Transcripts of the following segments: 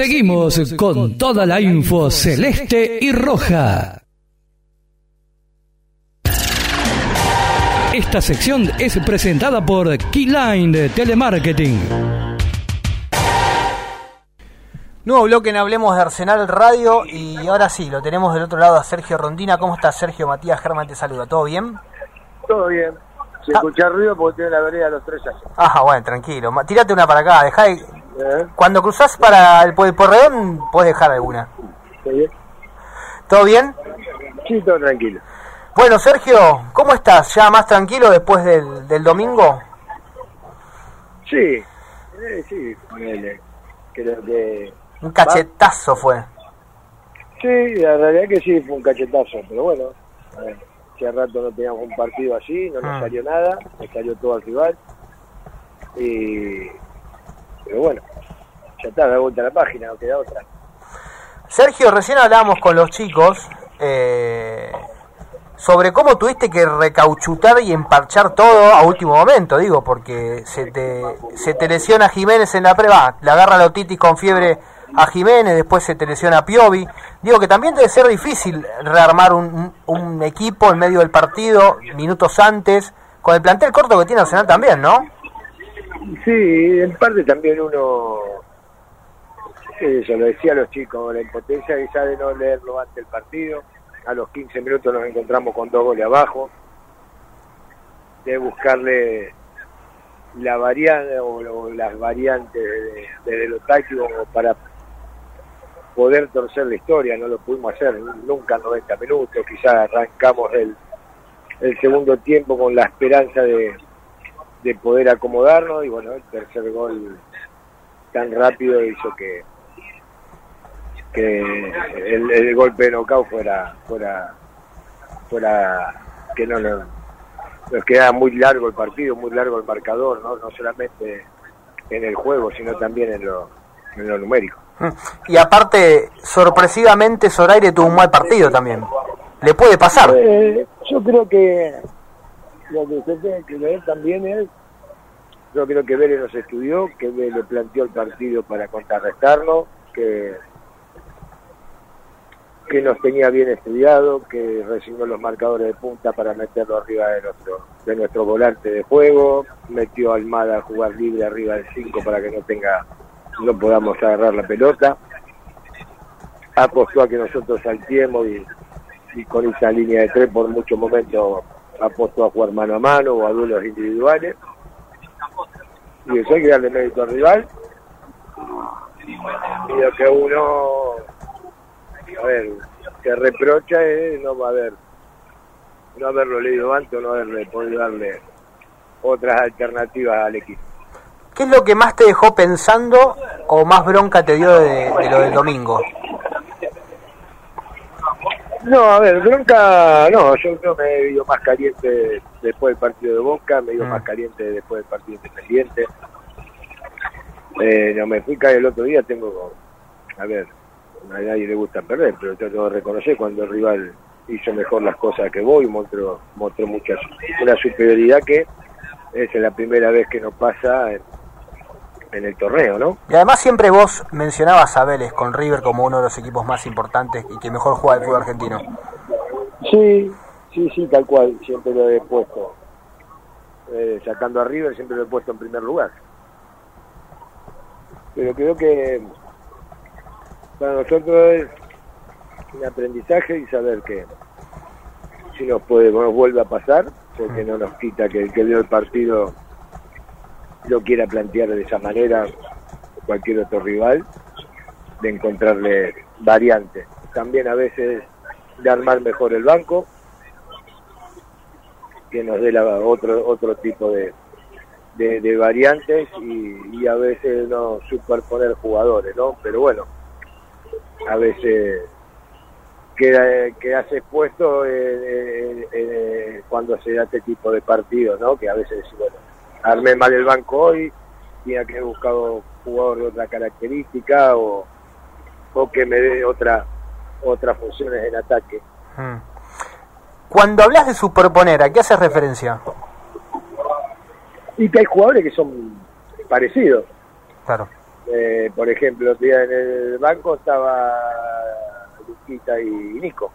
Seguimos con toda la info celeste y roja. Esta sección es presentada por Keyline de Telemarketing. Nuevo bloque en Hablemos de Arsenal Radio y ahora sí, lo tenemos del otro lado a Sergio Rondina. ¿Cómo estás, Sergio? Matías Germán te saluda. ¿Todo bien? Todo bien. Si Ah. escuchás ruido porque tiene la vereda a los tres años. Ajá, bueno, tranquilo. Tírate una para acá. Dejá de- ¿Eh? Cuando cruzás para el, Porredón, puedes dejar alguna. ¿Todo bien? Sí, todo tranquilo. Bueno, Sergio, ¿cómo estás? ¿Ya más tranquilo después del, del domingo? Sí, eh, sí, ponele. Creo que... Un cachetazo fue. Sí, la realidad que sí, fue un cachetazo, pero bueno, a ver, hace rato no teníamos un partido así, no nos Ah. salió nada, nos salió todo al rival. Y... Pero bueno, ya está, da vuelta a la página, no queda otra. Sergio, recién hablábamos con los chicos eh, sobre cómo tuviste que recauchutar y emparchar todo a último momento, digo, porque se te, se te lesiona Jiménez en la prueba, le agarra la otitis con fiebre a Jiménez, después se te lesiona Piovi. Digo que también debe ser difícil rearmar un, un- un equipo en medio del partido, minutos antes, con el plantel corto que tiene Arsenal también, ¿no? Sí, en parte también uno, eso lo decía a los chicos, la impotencia quizá de no leerlo antes del partido. A los 15 minutos nos encontramos con dos goles abajo, de buscarle la variante o, las variantes de, de lo táctico para poder torcer la historia, no lo pudimos hacer nunca en 90 minutos, quizás arrancamos el, el segundo tiempo con la esperanza de, de poder acomodarnos y bueno, el tercer gol tan rápido hizo que que el, el golpe de knockout fuera fuera fuera que no nos, nos quedaba muy largo el partido, muy largo el marcador, no, no solamente en el juego, sino también en lo, en lo numérico. Y aparte, sorpresivamente, Zoraire tuvo un mal partido también. Le puede pasar. Eh, yo creo que lo que se tiene que ver también es, yo creo que Vélez nos estudió, que Vélez planteó el partido para contrarrestarnos, que que nos tenía bien estudiado, que resignó los marcadores de punta para meterlo arriba de nuestro de nuestro volante de juego, metió a Almada a jugar libre arriba del 5 para que no tenga no podamos agarrar la pelota, apostó a que nosotros saltiemos y, y con esa línea de tres por muchos momentos apostó a jugar mano a mano o a duelos individuales y eso hay que darle mérito al rival y lo que uno a ver, se reprocha es no haber no haberlo leído antes o no haberle podido darle otras alternativas al equipo. ¿Qué es lo que más te dejó pensando o más bronca te dio de, de lo del domingo? No, a ver, bronca, no, yo creo que me he ido más caliente después del partido de Boca, me he ido Mm. más caliente después del partido independiente. Eh, no me fui caer el otro día, tengo, a ver, a nadie le gusta perder, pero yo tengo que reconocer cuando el rival hizo mejor las cosas que vos y mostró, mostró mucha, una superioridad que es la primera vez que nos pasa en, en el torneo, ¿no? Y además siempre vos mencionabas a Vélez con River como uno de los equipos más importantes y que mejor juega el fútbol argentino. Sí, sí, sí, tal cual, siempre lo he puesto. Eh, sacando a River siempre lo he puesto en primer lugar. Pero creo que para nosotros es un aprendizaje y saber que si nos puede, nos vuelve a pasar, porque no nos quita que el que vio el partido lo quiera plantear de esa manera cualquier otro rival, de encontrarle variantes. También a veces de armar mejor el banco, que nos dé la- otro otro tipo de, de, variantes y, a veces no superponer jugadores, ¿no? Pero bueno, a veces queda, quedas expuesto eh, eh, cuando se da este tipo de partidos, ¿no? Que a veces, bueno, armé mal el banco hoy, tenía que haber buscado jugador de otra característica o, o que me dé otra otras funciones en ataque. Mm. Cuando hablas de superponer, ¿a qué haces referencia? Y que hay jugadores que son parecidos. Claro. Eh, por ejemplo, el día en el banco estaba Luquita y Nico.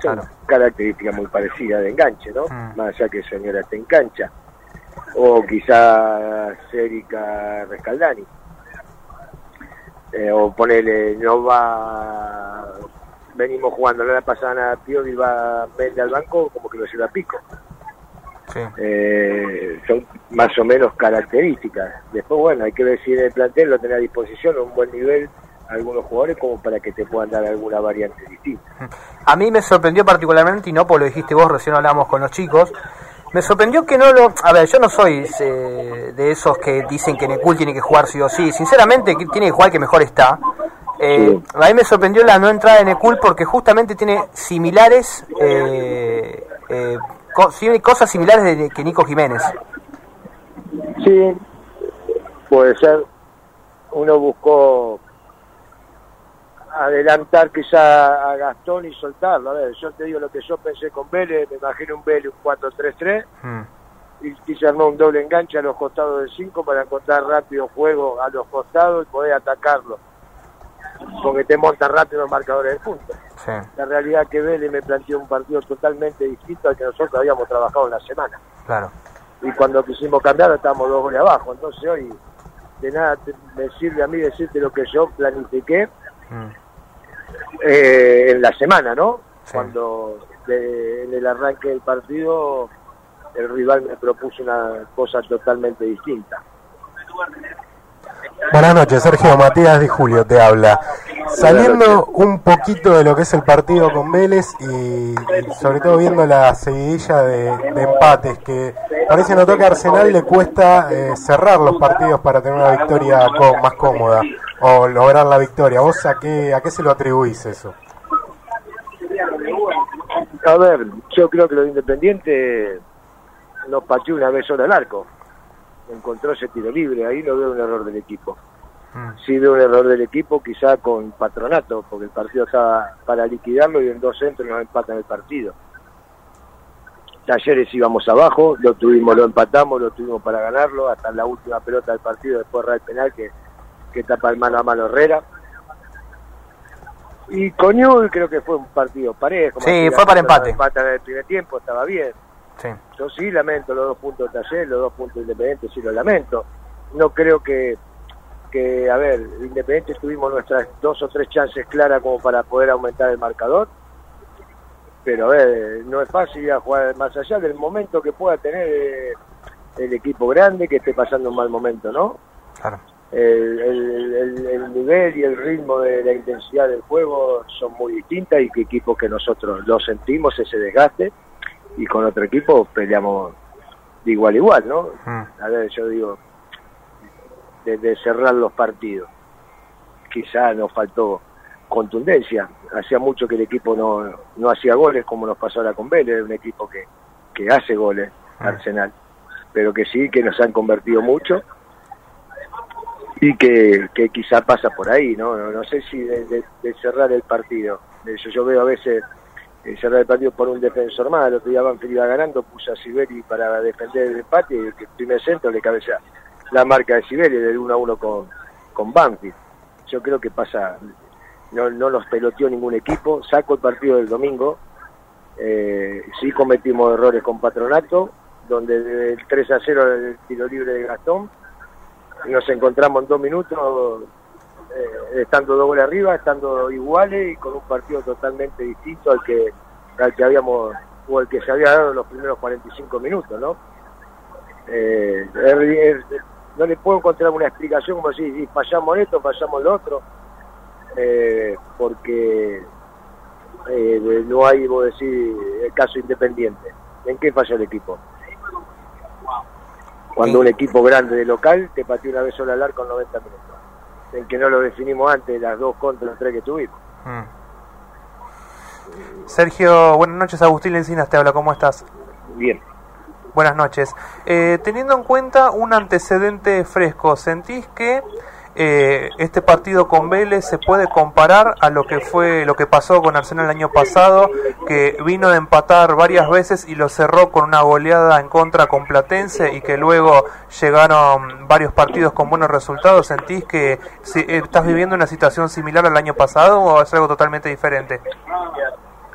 Son Claro. características muy parecidas de enganche, ¿no? Mm. Más allá que el señor esté en cancha. O quizás Erika Rescaldani. Eh, o ponele, no va. Venimos jugando la pasada a Pío y va vende al banco como que lo lleva a pico. Sí. Eh, son más o menos características. Después, bueno, hay que ver si en el plantel lo tenés a disposición a un buen nivel algunos jugadores como para que te puedan dar alguna variante distinta. A mí me sorprendió particularmente, y no por lo dijiste vos, recién hablamos con los chicos, me sorprendió que no lo... A ver, yo no soy eh, de esos que dicen que Necul tiene que jugar sí o sí. Sinceramente, tiene que jugar que mejor está. Eh. A mí me sorprendió la no entrada de Necul porque justamente tiene similares... Eh, eh, cosas similares de, que Nico Jiménez. Sí, puede ser. Uno buscó adelantar quizá a Gastón y soltarlo. A ver, yo te digo lo que yo pensé con Vélez, me imagino un Vélez, un 4-3-3, Mm, y quise armar un doble enganche a los costados del 5 para encontrar rápido juego a los costados y poder atacarlo. Porque te montan rápido los marcadores de punto. sí. La realidad que Vélez me planteó un partido totalmente distinto al que nosotros habíamos trabajado en la semana. Claro. Y cuando quisimos cambiar estábamos dos goles abajo. Entonces hoy de nada me sirve a mí decirte lo que yo planifiqué Mm, eh, en la semana, ¿no? Sí. Cuando de- en el arranque del partido el rival me propuso una cosa totalmente distinta. Buenas noches, Sergio Matías de Julio te habla. Saliendo un poquito de lo que es el partido con Vélez y, y sobre todo viendo la seguidilla de, de empates que parece notar que a Arsenal le cuesta eh, cerrar los partidos para tener una victoria co- más cómoda o lograr la victoria. ¿Vos a qué, a qué se lo atribuís eso? A ver, yo creo que los independientes nos pateó una vez solo al arco. Encontró ese tiro libre, ahí no veo un error del equipo. mm, sí veo un error del equipo, quizá con patronato, porque el partido estaba para liquidarlo y en dos centros nos empatan el partido. Talleres íbamos abajo, lo tuvimos, lo empatamos, lo tuvimos para ganarlo, hasta la última pelota del partido, después el penal que, que tapa el mano a mano Herrera. Y Newell creo que fue un partido parejo. Sí, fue para empate. empatan en el primer tiempo, estaba bien. sí. Yo sí lamento los dos puntos de taller, los dos puntos de Independiente, sí los lamento. No creo que, que, a ver, Independiente tuvimos nuestras dos o tres chances claras como para poder aumentar el marcador. Pero, a ver, no es fácil ir a jugar más allá del momento que pueda tener eh, el equipo grande que esté pasando un mal momento, ¿no? Claro. El, el- el- el nivel y el ritmo de la intensidad del juego son muy distintas y que equipos que nosotros lo sentimos ese desgaste y con otro equipo peleamos de igual a igual, ¿no? Mm, A ver, yo digo, de, de cerrar los partidos, quizá nos faltó contundencia. Hacía mucho que el equipo no, no hacía goles como nos pasó ahora con Vélez, un equipo que, que hace goles, Mm. Arsenal, pero que sí, que nos han convertido mucho y que, que quizá pasa por ahí, ¿no? No, no sé si de, cerrar el partido. Yo, yo veo a veces eh, cerrar el partido por un defensor más, el otro día Banfield iba ganando, puso a Sibeli para defender el empate y el primer centro le cabeza la marca de Sibeli del 1 a 1 con, con Banfield. Yo creo que pasa, no, no nos peloteó ningún equipo, saco el partido del domingo, eh, sí cometimos errores con Patronato, donde del 3 a 0 el tiro libre de Gastón, nos encontramos en dos minutos eh, estando dos goles arriba, estando iguales y con un partido totalmente distinto al que al que habíamos o al que se había dado en los primeros 45 minutos, ¿no? Eh, no le puedo encontrar una explicación como si si fallamos esto, fallamos lo otro, eh, porque eh, no hay, vos decir, el caso independiente. ¿En qué falla el equipo? Cuando un equipo grande de local te pateó una vez sola al arco en 90 minutos. En que no lo definimos antes, las dos contra los tres que tuvimos. Mm. Sergio, buenas noches. Agustín Lencinas te habla. ¿Cómo estás? Bien. Buenas noches. Eh, teniendo en cuenta un antecedente fresco, ¿sentís que eh, este partido con Vélez se puede comparar a lo que fue lo que pasó con Arsenal el año pasado, que vino de empatar varias veces y lo cerró con una goleada en contra con Platense y que luego llegaron varios partidos con buenos resultados. ¿Sentís que si, eh, estás viviendo una situación similar al año pasado o es algo totalmente diferente?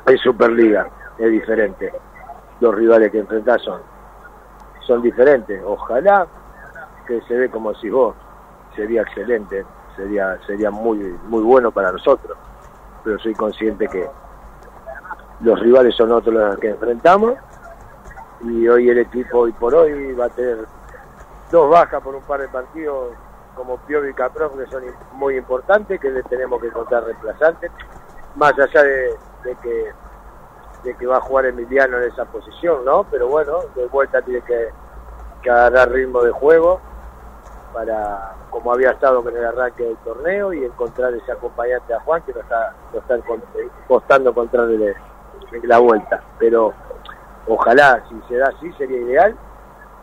Es Superliga, es diferente. Los rivales que enfrentás son, son diferentes. Ojalá que se ve como si vos sería excelente, sería sería muy muy bueno para nosotros, pero soy consciente que los rivales son otros los que enfrentamos y hoy el equipo hoy por hoy va a tener dos bajas por un par de partidos como Pio y Caprof que son muy importantes, que le tenemos que encontrar reemplazantes, más allá de, que de que va a jugar Emiliano en esa posición, ¿no? Pero bueno, de vuelta tiene que, que agarrar ritmo de juego para como había estado con el arranque del torneo y encontrar ese acompañante a Juan que nos está, nos está costando encontrarle la vuelta. Pero ojalá, si se da así, sería ideal,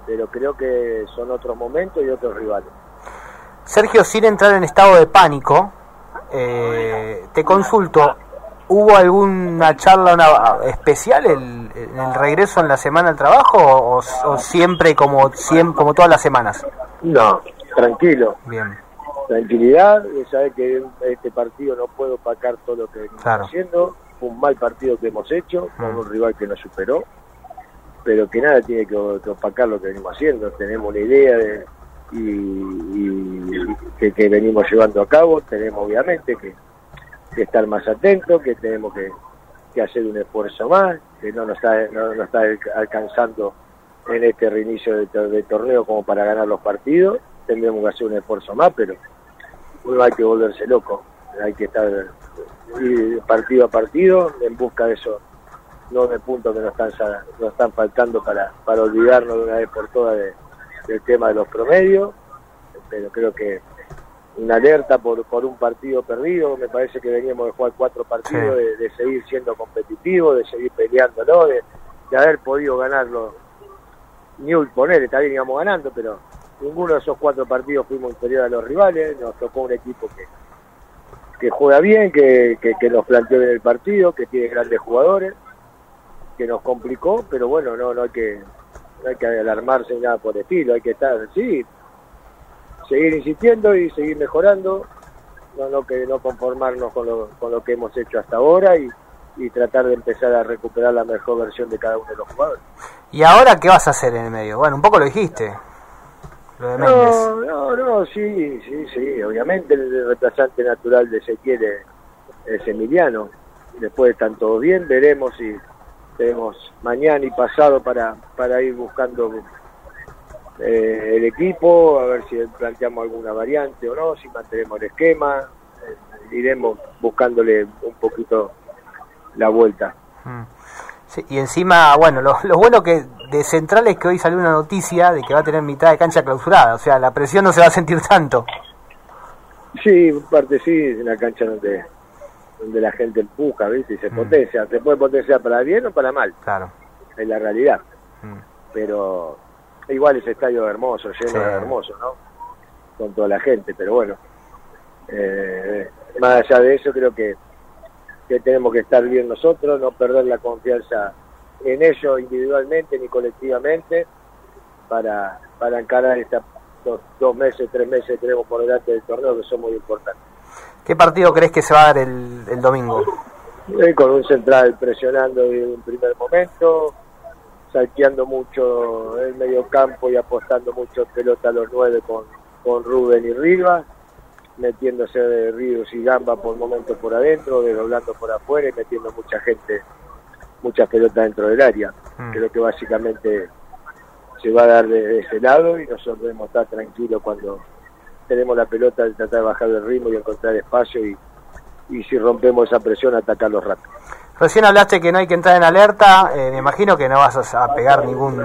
pero creo que son otros momentos y otros rivales. Sergio, sin entrar en estado de pánico, eh, te consulto, ¿hubo alguna charla especial en el regreso en la semana al trabajo o, o siempre como, siempre como todas las semanas? No, tranquilo. Bien. Tranquilidad, de saber que este partido no puedo opacar todo lo que venimos haciendo. Fue un mal partido que hemos hecho con mm. un rival que nos superó, pero que nada tiene que, opacar lo que venimos haciendo. Tenemos una idea de, y, que, venimos llevando a cabo. Tenemos obviamente que, estar más atentos, que tenemos que, hacer un esfuerzo más, que no nos está, no nos está alcanzando en este reinicio de, torneo como para ganar los partidos. Tendremos que hacer un esfuerzo más, pero no hay que volverse loco. Hay que estar partido a partido en busca de esos nueve puntos que nos están, nos están faltando para, para olvidarnos de una vez por todas del tema de los promedios. Pero creo que una alerta por, por un partido perdido, me parece que veníamos de jugar cuatro partidos, de, seguir siendo competitivos, de seguir peleándolo, de, de haber podido ganarlo Newell, poner, está bien íbamos ganando, pero ninguno de esos cuatro partidos fuimos inferior a los rivales, nos tocó un equipo que, que juega bien, que, que, nos planteó bien el partido, que tiene grandes jugadores, que nos complicó, pero bueno, no, no hay que no hay que alarmarse ni nada por el estilo, hay que estar, sí, seguir insistiendo y seguir mejorando, no, no que no conformarnos con lo, con lo que hemos hecho hasta ahora y, y tratar de empezar a recuperar la mejor versión de cada uno de los jugadores. ¿Y ahora qué vas a hacer en el medio? Bueno, un poco lo dijiste. No, no, no, sí, sí, sí. Obviamente el reemplazante natural de Ezequiel es, Emiliano. Después están todos bien, veremos si tenemos mañana y pasado para, para ir buscando eh, el equipo, a ver si planteamos alguna variante o no, si mantenemos el esquema. Eh, iremos buscándole un poquito la vuelta. Mm. Y encima, bueno, lo, bueno que de Central es que hoy salió una noticia de que va a tener mitad de cancha clausurada, o sea, la presión no se va a sentir tanto. Sí, parte sí, es una cancha donde donde la gente empuja, ¿viste? Y se mm. potencia. Se puede potenciar para bien o para mal. Claro. Es la realidad. Mm. Pero igual ese estadio hermoso, lleno de hermoso, ¿no? Con toda la gente, pero bueno. Eh, más allá de eso, creo que que tenemos que estar bien nosotros, no perder la confianza en ellos individualmente ni colectivamente para, para encarar estos dos, meses, tres meses que tenemos por delante del torneo que son muy importantes. ¿Qué partido crees que se va a dar el, domingo? Eh, con un central presionando en un primer momento, salteando mucho el medio campo y apostando mucho pelota a los nueve con, con Rubén y Rivas metiéndose de ríos y gamba por momentos por adentro, desdoblando por afuera y metiendo mucha gente, muchas pelotas dentro del área. Mm. Creo que básicamente se va a dar de, ese lado y nosotros debemos estar tranquilos cuando tenemos la pelota de tratar de bajar el ritmo y encontrar espacio y, y si rompemos esa presión atacarlos rápido. Recién hablaste que no hay que entrar en alerta, eh, me imagino que no vas a pegar ningún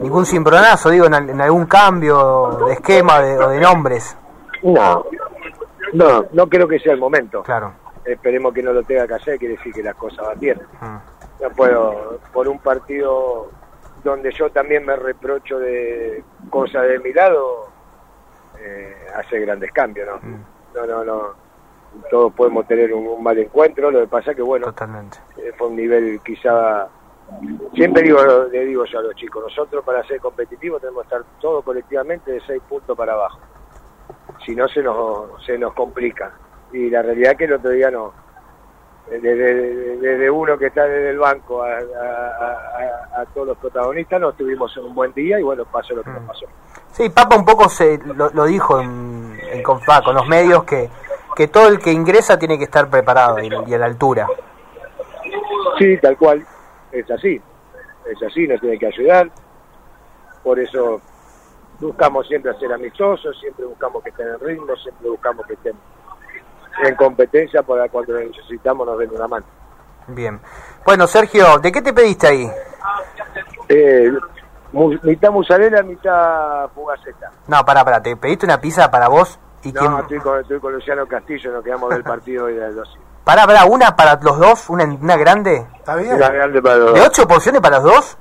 ningún cimbronazo, digo, en, algún cambio de esquema o de nombres. No, no, no creo que sea el momento. Claro. Esperemos que no lo tenga que hacer, quiere decir que las cosas van bien. Mm. No puedo, por un partido donde yo también me reprocho de cosas de mi lado, eh, hacer grandes cambios, ¿no? No, no, no. Todos podemos tener un, un mal encuentro, lo que pasa que, bueno, Totalmente. eh, fue un nivel quizá siempre digo le digo yo a los chicos nosotros para ser competitivos tenemos que estar todos colectivamente de seis puntos para abajo si no se nos se nos complica. Y la realidad es que el otro día no. Desde, desde- uno que está desde el banco a, a- a- a- a todos los protagonistas nos tuvimos un buen día y bueno pasó lo que nos pasó. Sí, Papa un poco se lo, lo dijo en, en con los medios que, que todo el que ingresa tiene que estar preparado y, y a la altura. Sí, tal cual, es así, es así, nos tiene que ayudar, por eso buscamos siempre ser amistosos, siempre buscamos que estén en ritmo, siempre buscamos que estén en competencia para cuando lo necesitamos nos den una mano. Bien. Bueno, Sergio, ¿de qué te pediste ahí? Eh, mu- mitad mozzarella, mitad fugaceta. No, pará, pará, te pediste una pizza para vos y No, quién... estoy con, estoy con Luciano Castillo, nos quedamos del partido y de los Pará, pará, una para los dos, una, una grande. ¿Está bien? Una grande para los ¿De dos. ocho porciones para los dos?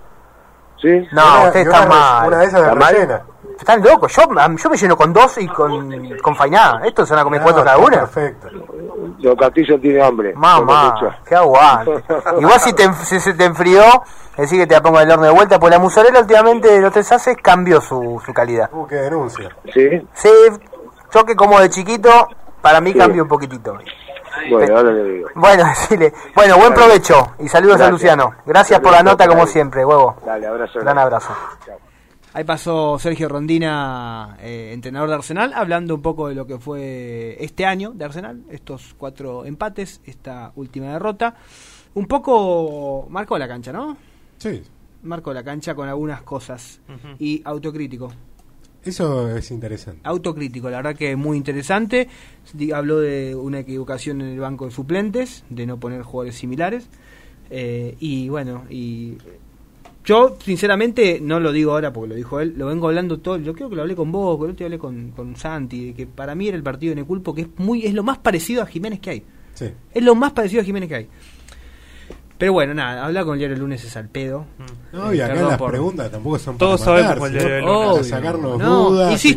¿Sí? No, Una- están re- mal. Una de esas de ¿Está mal? Están locos, yo, yo me lleno con dos y con, con fainá. Estos se van a comer No, cuatro cada una. Perfecto. Don Castillo tiene hambre. Mamá, qué aguante. Igual si, te, enf- si se te enfrió, decir que te la pongo en el horno de vuelta, pues la mozzarella últimamente de los tres haces cambió su, su calidad. Uh, qué denuncia. ¿Sí? Sí, yo que como de chiquito, para mí Sí. cambió un poquitito. Bueno, ahora le digo. Bueno, decile. Bueno, buen provecho y saludos a Gracias. Luciano. Gracias por la nota como siempre, huevo. Dale, abrazo. Gran abrazo. Chao. Ahí pasó Sergio Rondina, eh, entrenador de Arsenal, hablando un poco de lo que fue este año de Arsenal, estos cuatro empates, esta última derrota. Un poco marcó la cancha, ¿no? Sí, Marcó la cancha con algunas cosas. Y autocrítico. eso es interesante. Autocrítico, la verdad que muy interesante. Habló de una equivocación en el banco de suplentes, de no poner jugadores similares. Eh, y bueno, y yo sinceramente no lo digo ahora porque lo dijo él, lo vengo hablando todo, yo creo que lo hablé con vos, que el otro día hablé con, con Santi, de que para mí era el partido de Neculpo que es muy es lo más parecido a Jiménez que hay. Sí. Es lo más parecido a Jiménez que hay. Pero bueno, nada, hablar con el diario el lunes es al pedo. No, y Eh, acá las por- preguntas tampoco son Todos para sabemos matar, el sino diario del para Obvio. sacarnos No, dudas. insisto,